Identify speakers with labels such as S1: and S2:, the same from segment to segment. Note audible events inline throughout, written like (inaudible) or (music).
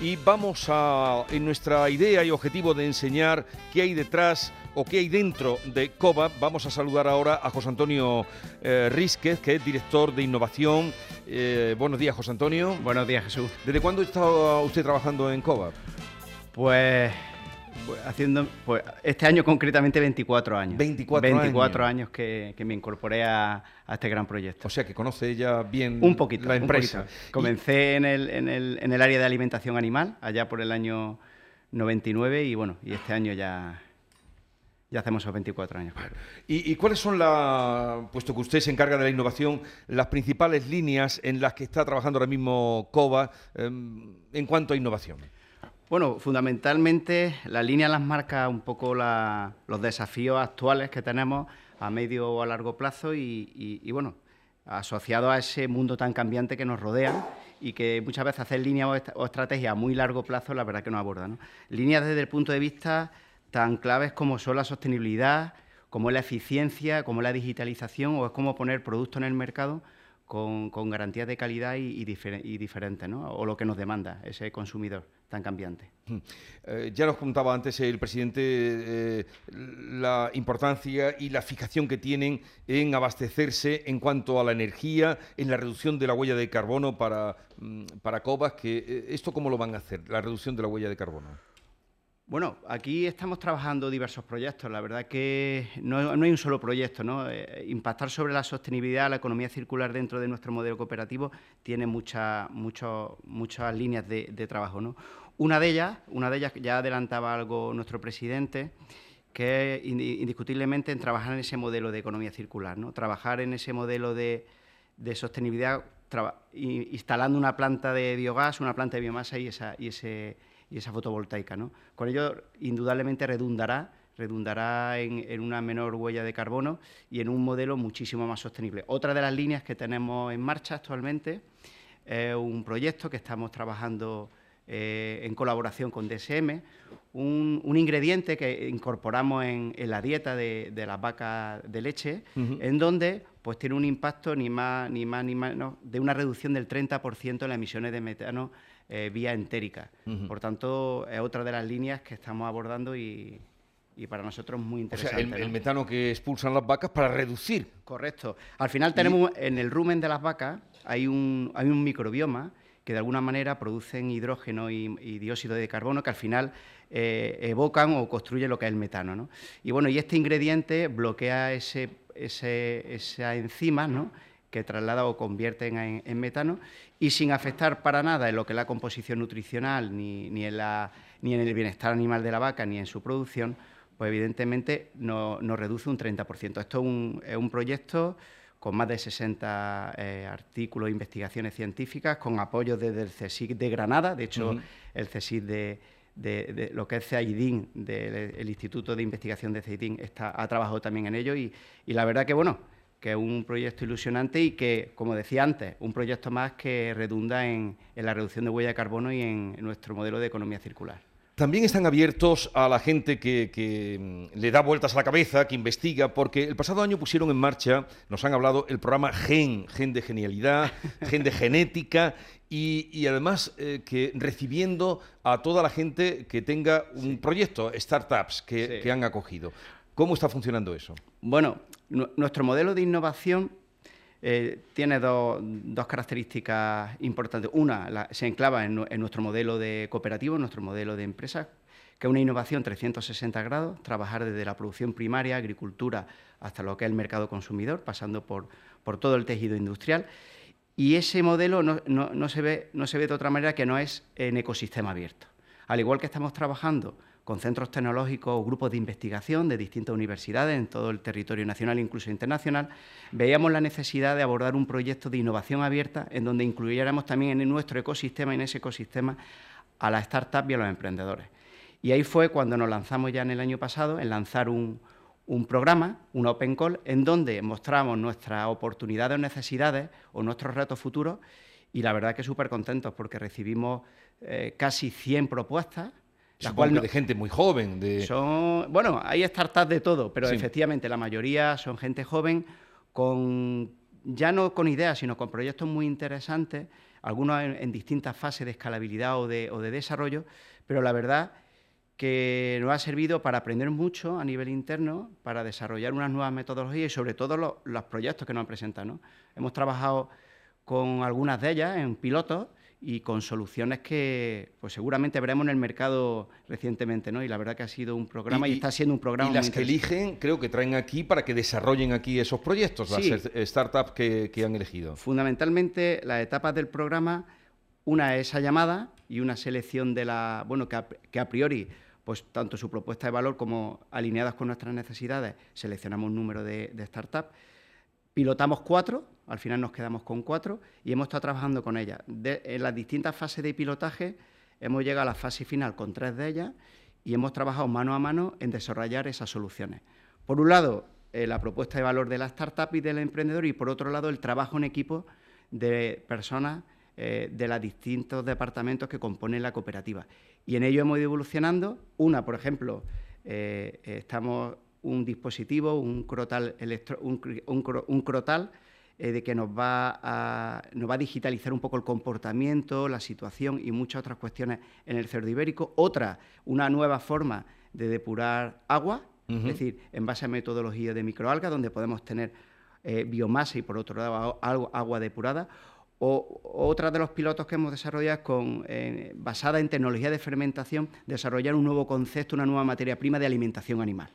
S1: y vamos a, en nuestra idea y objetivo de enseñar qué hay detrás o qué hay dentro de COBA, vamos a saludar ahora a José Antonio eh, Rísquez, que es director de innovación. Eh, buenos días, José Antonio.
S2: Buenos días, Jesús.
S1: ¿Desde cuándo está usted trabajando en COBA?
S2: Pues haciendo pues, este año concretamente 24 años.
S1: 24,
S2: 24 años, que, me incorporé a, este gran proyecto.
S1: O sea que conoce ella bien
S2: un poquito,
S1: la empresa.
S2: Comencé en, el, en, el, en el área de alimentación animal, allá por el año 99 y bueno, y este año ya ya hacemos esos 24 años.
S1: ¿Y, cuáles son, la, puesto que usted se encarga de la innovación, las principales líneas en las que está trabajando ahora mismo COBA em, en cuanto a innovación?
S2: Bueno, fundamentalmente la línea las marca un poco los desafíos actuales que tenemos a medio o a largo plazo y, bueno, asociado a ese mundo tan cambiante que nos rodea y que muchas veces hacer líneas o, estrategias a muy largo plazo, la verdad que nos aborda. Líneas desde el punto de vista tan claves como son la sostenibilidad, como es la eficiencia, como es la digitalización o es como poner productos en el mercado con, garantías de calidad y, diferentes, ¿no? o lo que nos demanda ese consumidor tan cambiante. Hmm.
S1: Eh, ya nos contaba antes el presidente eh, la importancia y la fijación que tienen en abastecerse en cuanto a la energía, en la reducción de la huella de carbono para, mm, para COBAS, que eh, ¿esto cómo lo van a hacer, la reducción de la huella de carbono?
S2: Bueno, aquí estamos trabajando diversos proyectos. La verdad que no, hay un solo proyecto. ¿no? Eh, impactar sobre la sostenibilidad, la economía circular dentro de nuestro modelo cooperativo tiene muchas líneas de, trabajo. Una de ellas, una de ellas ya adelantaba algo nuestro presidente, que es indiscutiblemente en trabajar en ese modelo de economía circular, ¿no? trabajar en ese modelo de, sostenibilidad, instalando una planta de biogás, una planta de biomasa y, esa, y ese y esa fotovoltaica. ¿no? Con ello, indudablemente redundará redundará en, una menor huella de carbono y en un modelo muchísimo más sostenible. Otra de las líneas que tenemos en marcha actualmente es un proyecto que estamos trabajando eh, en colaboración con DSM, un, ingrediente que incorporamos en, la dieta de, las vacas de leche, en donde pues tiene un impacto ni más ni más ni menos de una reducción del 30% en las emisiones de metano eh, vía entérica. Por tanto, es otra de las líneas que estamos abordando y, para nosotros muy interesante.
S1: O sea, el, metano que expulsan las vacas para reducir.
S2: Correcto. Al final tenemos en el rumen de las vacas hay un, hay un microbioma que de alguna manera producen hidrógeno y, dióxido de carbono que al final eh, evocan o construyen lo que es el metano. Y bueno, y este ingrediente bloquea ese, ese, esa enzima, ¿no? Que traslada o convierte en, metano y sin afectar para nada en lo que es la composición nutricional, ni, ni, en, la, ni en el bienestar animal de la vaca, ni en su producción, pues evidentemente nos no reduce un 30%. Esto es un, es un, proyecto con más de 60 eh, artículos e investigaciones científicas, con apoyo desde el CSIC de Granada, de hecho el CSIC de, lo que es CEIDIN, del Instituto de Investigación de CEIDIN, está, ha trabajado también en ello y, y la verdad que, bueno, que es un proyecto ilusionante y que, como decía antes, un proyecto más que redunda en, la reducción de huella de carbono y en, nuestro modelo de economía circular.
S1: También están abiertos a la gente que, mm, le da vueltas a la cabeza, que investiga, porque el pasado año pusieron en marcha, nos han hablado, el programa GEN, Gen de Genialidad, (laughs) Gen de Genética, y, además eh, que recibiendo a toda la gente que tenga un proyecto, startups que han acogido. ¿Cómo está funcionando eso?
S2: Bueno, nuestro modelo de innovación eh, tiene dos, características importantes. Una, se enclava en, nuestro modelo de cooperativo, en nuestro modelo de empresa, que es una innovación 360 grados, trabajar desde la producción primaria, agricultura, hasta lo que es el mercado consumidor, pasando por, todo el tejido industrial. Y ese modelo no, se ve, no se ve de otra manera que no es en ecosistema abierto. Al igual que estamos trabajando con centros tecnológicos o grupos de investigación de distintas universidades en todo el territorio nacional e incluso internacional, veíamos la necesidad de abordar un proyecto de innovación abierta en donde incluyéramos también en nuestro ecosistema y en ese ecosistema a las startups y a los emprendedores. Y ahí fue cuando nos lanzamos ya en el año pasado en lanzar un, programa, un Open Call, en donde mostramos nuestras oportunidades o necesidades o nuestros retos futuros y la verdad que súper contentos porque recibimos eh, casi 100 propuestas
S1: de gente muy joven. De...
S2: Son, bueno, hay startups de todo, pero efectivamente la mayoría son gente joven con ya no con ideas, sino con proyectos muy interesantes, algunos en, distintas fases de escalabilidad o de, o de desarrollo, pero la verdad que nos ha servido para aprender mucho a nivel interno, para desarrollar unas nuevas metodologías y sobre todo los, proyectos que nos han presentado. Hemos trabajado con algunas de ellas en pilotos y con soluciones que pues seguramente veremos en el mercado recientemente, ¿no? Y la verdad que ha sido un programa y, está siendo un programa.
S1: Y las que eligen, creo que traen aquí para que desarrollen aquí esos proyectos, las startups que, han elegido.
S2: Fundamentalmente, las etapas del programa, una es esa llamada y una selección de la, bueno, que a priori pues tanto su propuesta de valor como alineadas con nuestras necesidades, seleccionamos un número de, startups, pilotamos cuatro, al final nos quedamos con cuatro y hemos estado trabajando con ellas. en las distintas fases de pilotaje hemos llegado a la fase final con tres de ellas y hemos trabajado mano a mano en desarrollar esas soluciones. Por un lado, eh, la propuesta de valor de la startup y del emprendedor y por otro lado, el trabajo en equipo de personas eh, de los distintos departamentos que componen la cooperativa. Y en ello hemos ido evolucionando. Una, por ejemplo, eh, estamos un dispositivo, un crotal, un, crotal eh, de que nos va, a, nos va a digitalizar un poco el comportamiento, la situación y muchas otras cuestiones en el cerdo ibérico. Otra, una nueva forma de depurar agua, es decir, en base a metodología de microalga, donde podemos tener biomasa y por otro lado agua depurada. O, otra de los pilotos que hemos desarrollado es con, eh, basada en tecnología de fermentación, desarrollar un nuevo concepto, una nueva materia prima de alimentación animal,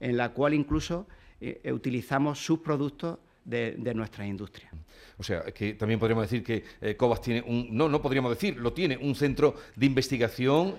S2: en la cual incluso eh, eh, utilizamos subproductos de, de nuestras industrias.
S1: O sea, que también podríamos decir que eh, Cobas tiene un, no, no podríamos decir, lo tiene, un centro de investigación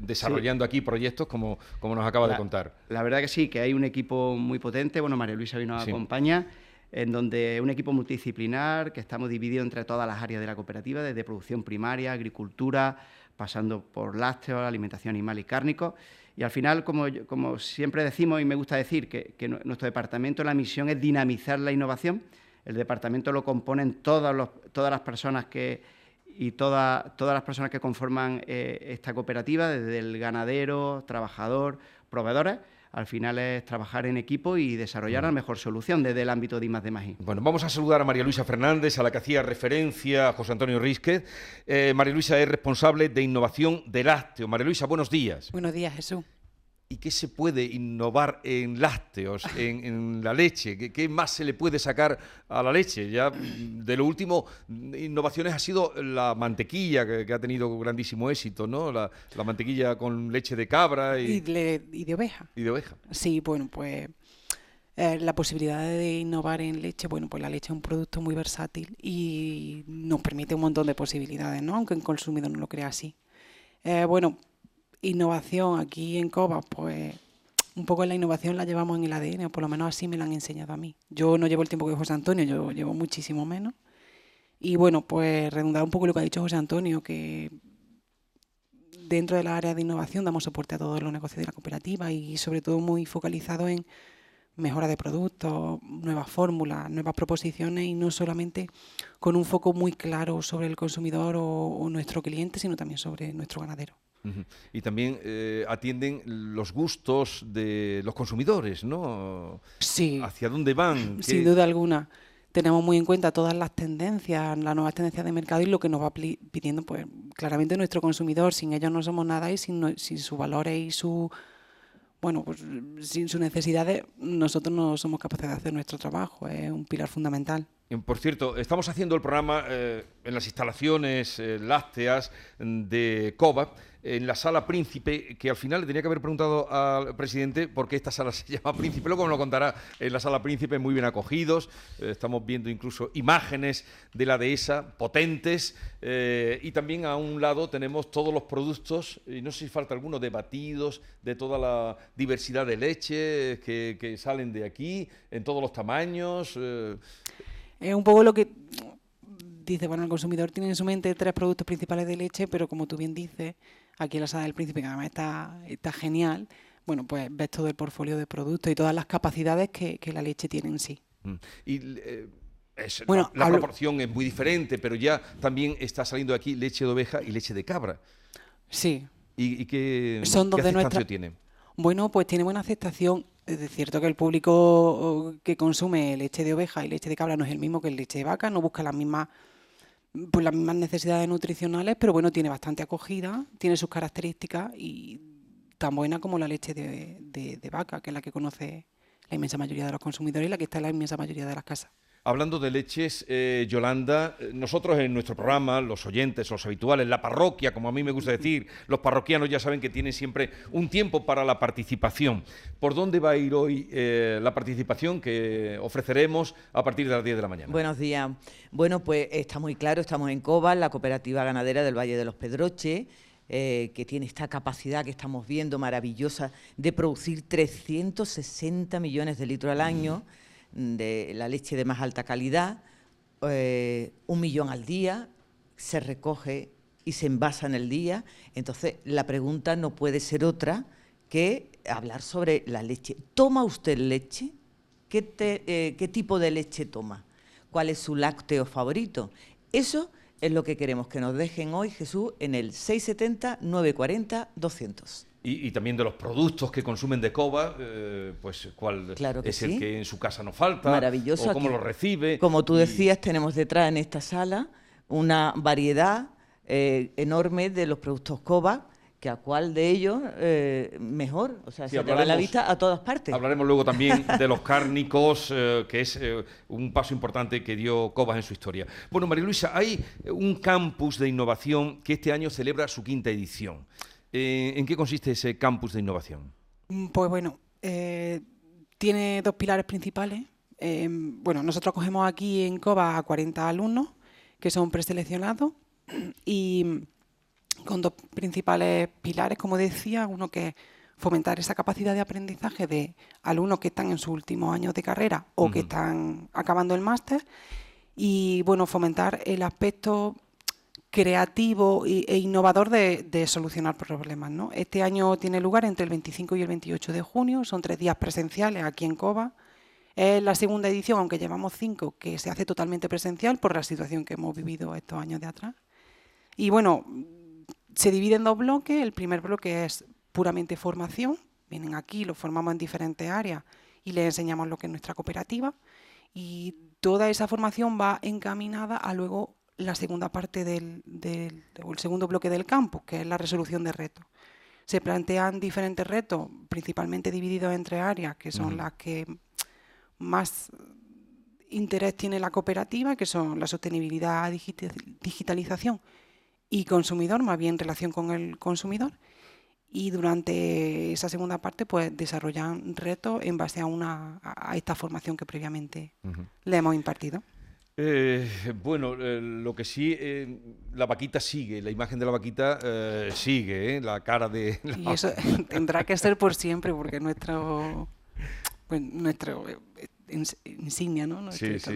S1: desarrollando aquí proyectos como, como nos acaba de contar.
S2: La verdad que sí, que hay un equipo muy potente, bueno, María Luisa vino nos acompaña en donde un equipo multidisciplinar que estamos divididos entre todas las áreas de la cooperativa, desde producción primaria, agricultura, pasando por lácteos, alimentación animal y cárnico. Y al final, como, siempre decimos y me gusta decir, que, nuestro departamento, la misión es dinamizar la innovación. El departamento lo componen todas, todas las personas que, y todas las personas que conforman eh, esta cooperativa, desde el ganadero, trabajador, proveedores al final es trabajar en equipo y desarrollar la mejor solución desde el ámbito de I+D I.
S1: Bueno, vamos a saludar a María Luisa Fernández, a la que hacía referencia José Antonio Rizquez. Eh, María Luisa es responsable de innovación de lácteo. María Luisa, buenos días.
S3: Buenos días, Jesús.
S1: ¿Y qué se puede innovar en lácteos, en, la leche? ¿Qué, más se le puede sacar a la leche? Ya de lo último, innovaciones ha sido la mantequilla, que, ha tenido grandísimo éxito, ¿no? La, mantequilla con leche de cabra
S3: y, de, oveja.
S1: Y de oveja.
S3: Sí, bueno, pues eh, la posibilidad de innovar en leche, bueno, pues la leche es un producto muy versátil y nos permite un montón de posibilidades, ¿no? Aunque el consumidor no lo crea así. Eh, bueno, innovación aquí en COBA, pues un poco la innovación la llevamos en el ADN, o por lo menos así me la han enseñado a mí. Yo no llevo el tiempo que José Antonio, yo llevo muchísimo menos. Y bueno, pues redundar un poco lo que ha dicho José Antonio, que dentro de la área de innovación damos soporte a todos los negocios de la cooperativa y sobre todo muy focalizado en mejora de productos, nuevas fórmulas, nuevas proposiciones y no solamente con un foco muy claro sobre el consumidor o nuestro cliente, sino también sobre nuestro ganadero.
S1: Y también eh, atienden los gustos de los consumidores, ¿no?
S3: Sí.
S1: ¿Hacia dónde van?
S3: Sin duda alguna. Tenemos muy en cuenta todas las tendencias, las nuevas tendencias de mercado y lo que nos va pidiendo, pues claramente nuestro consumidor. Sin ellos no somos nada y sin, sin sus valores y su bueno, pues sin sus necesidades nosotros no somos capaces de hacer nuestro trabajo, es un pilar fundamental.
S1: Por cierto, estamos haciendo el programa eh, en las instalaciones eh, lácteas de COVA en la sala Príncipe, que al final le tenía que haber preguntado al presidente por qué esta sala (laughs) se llama Príncipe, luego me lo contará. En la sala Príncipe, muy bien acogidos, eh, estamos viendo incluso imágenes de la dehesa potentes, eh, y también a un lado tenemos todos los productos, y no sé si falta alguno, de batidos, de toda la diversidad de leche que, salen de aquí, en todos los tamaños.
S3: Es un poco lo que dice, bueno, el consumidor tiene en su mente tres productos principales de leche, pero como tú bien dices, aquí en la sala del príncipe, que además está, está genial, bueno, pues ves todo el portfolio de productos y todas las capacidades que, la leche tiene en sí.
S1: Mm. Y eh, bueno, la, proporción es muy diferente, pero ya también está saliendo aquí leche de oveja y leche de cabra.
S3: Sí.
S1: ¿Y, qué, Son dos de tiene?
S3: Bueno, pues tiene buena aceptación. Es cierto que el público que consume leche de oveja y leche de cabra no es el mismo que el leche de vaca, no busca las mismas pues las mismas necesidades nutricionales, pero bueno, tiene bastante acogida, tiene sus características y tan buena como la leche de, de vaca, que es la que conoce la inmensa mayoría de los consumidores y la que está en la inmensa mayoría de las casas.
S1: Hablando de leches, eh, Yolanda, eh, nosotros en nuestro programa, los oyentes, los habituales, la parroquia, como a mí me gusta decir, los parroquianos ya saben que tienen siempre un tiempo para la participación. ¿Por dónde va a ir hoy eh, la participación que ofreceremos a partir de las 10 de la mañana?
S4: Buenos días. Bueno, pues está muy claro, estamos en Cobas, la cooperativa ganadera del Valle de los Pedroches. que tiene esta capacidad que estamos viendo maravillosa de producir 360 millones de litros al año de la leche de más alta calidad, eh, un millón al día, se recoge y se envasa en el día. Entonces, la pregunta no puede ser otra que hablar sobre la leche. ¿Toma usted leche? ¿Qué, eh, ¿Qué, tipo de leche toma? ¿Cuál es su lácteo favorito? Eso es lo que queremos que nos dejen hoy, Jesús, en el 670-940-200.
S1: Y, también de los productos que consumen de Coba, eh, pues cuál es el que en su casa no falta,
S4: Maravilloso.
S1: o cómo lo recibe.
S4: Como tú decías, tenemos detrás en esta sala una variedad eh, enorme de los productos Coba, que a cuál de ellos eh, mejor, o sea, se te va la vista a todas partes.
S1: Hablaremos luego también (laughs) de los cárnicos, que es un paso importante que dio Cobas en su historia. Bueno, María Luisa, hay un campus de innovación que este año celebra su quinta edición. Eh, ¿En qué consiste ese campus de innovación?
S3: Mm, pues bueno, eh, tiene dos pilares principales. Eh, bueno, nosotros cogemos aquí en COBA a 40 alumnos que son preseleccionados (clears throat) y con dos principales pilares, como decía, uno que es fomentar esa capacidad de aprendizaje de alumnos que están en sus últimos años de carrera o que están acabando el máster y bueno, fomentar el aspecto creativo e innovador de, solucionar problemas. ¿no? Este año tiene lugar entre el 25 y el 28 de junio, son tres días presenciales aquí en Cova. Es la segunda edición, aunque llevamos cinco, que se hace totalmente presencial por la situación que hemos vivido estos años de atrás. Y bueno, se divide en dos bloques. El primer bloque es puramente formación. Vienen aquí, los formamos en diferentes áreas y les enseñamos lo que es nuestra cooperativa. Y toda esa formación va encaminada a luego la segunda parte del, o el segundo bloque del campo, que es la resolución de retos. Se plantean diferentes retos, principalmente divididos entre áreas, que son las que más interés tiene la cooperativa, que son la sostenibilidad, digitalización y consumidor, más bien relación con el consumidor. Y durante esa segunda parte, pues desarrollan retos en base a, una, a esta formación que previamente le hemos impartido.
S1: Eh, bueno, eh, lo que sí, eh, la vaquita sigue, la imagen de la vaquita sigue, la cara de... (laughs)
S3: Y eso tendrá que ser por siempre, porque nuestro, pues, nuestro insignia, ¿no?
S1: sí, sí.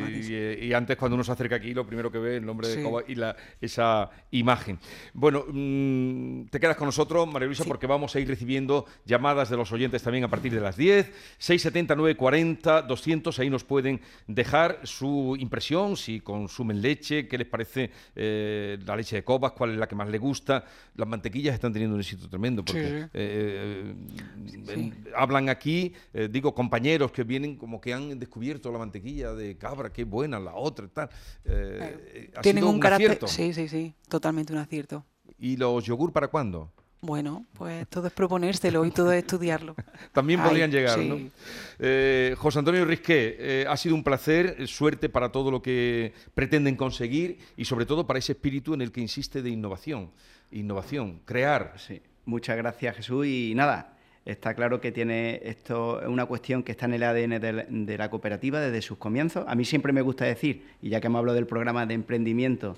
S1: Y, antes cuando uno se acerca aquí, lo primero que ve es el nombre de Coba y la, esa imagen. Bueno, mm, te quedas con nosotros, María Luisa, porque vamos a ir recibiendo llamadas de los oyentes también a partir de las 10, 670 940 200, ahí nos pueden dejar su impresión, si consumen leche, qué les parece eh, la leche de Cobas, cuál es la que más les gusta. Las mantequillas están teniendo un éxito tremendo, porque eh, eh, hablan aquí, digo, compañeros que vienen como que han descubierto la mantequilla de cabra, qué buena, la otra, tal.
S3: Eh, Tienen un, carácter. Sí, sí, sí, totalmente un acierto.
S1: ¿Y los yogur para cuándo?
S3: Bueno, pues todo es proponérselo y todo es estudiarlo. (laughs)
S1: También podrían llegar, ¿no? Eh, José Antonio Risqué, eh, ha sido un placer, suerte para todo lo que pretenden conseguir y sobre todo para ese espíritu en el que insiste de innovación, innovación, crear.
S2: Sí, muchas gracias Jesús y nada, Está claro que tiene esto una cuestión que está en el ADN de la, cooperativa desde sus comienzos. A mí siempre me gusta decir, y ya que hemos hablado del programa de emprendimiento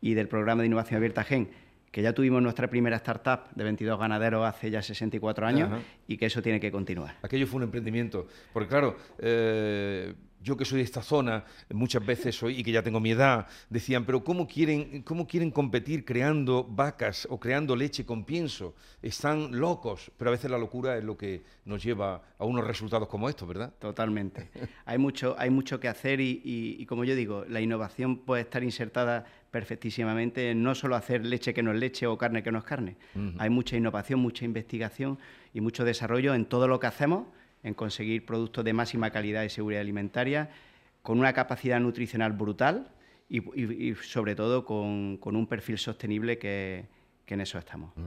S2: y del programa de innovación abierta GEN, que ya tuvimos nuestra primera startup de 22 ganaderos hace ya 64 años y que eso tiene que continuar.
S1: Aquello fue un emprendimiento, porque claro, eh, yo que soy de esta zona, muchas veces soy, y que ya tengo mi edad, decían, pero ¿cómo quieren, cómo quieren competir creando vacas o creando leche con pienso? Están locos, pero a veces la locura es lo que nos lleva a unos resultados como estos, ¿verdad?
S2: Totalmente. (laughs) hay, mucho, hay mucho que hacer y, como yo digo, la innovación puede estar insertada perfectísimamente en no solo hacer leche que no es leche o carne que no es carne. Hay mucha innovación, mucha investigación y mucho desarrollo en todo lo que hacemos en conseguir productos de máxima calidad y seguridad alimentaria, con una capacidad nutricional brutal y, sobre todo con, un perfil sostenible que, en eso estamos. Mm.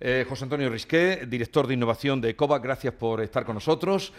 S1: Eh, José Antonio Risqué, director de innovación de COVA, gracias por estar con nosotros.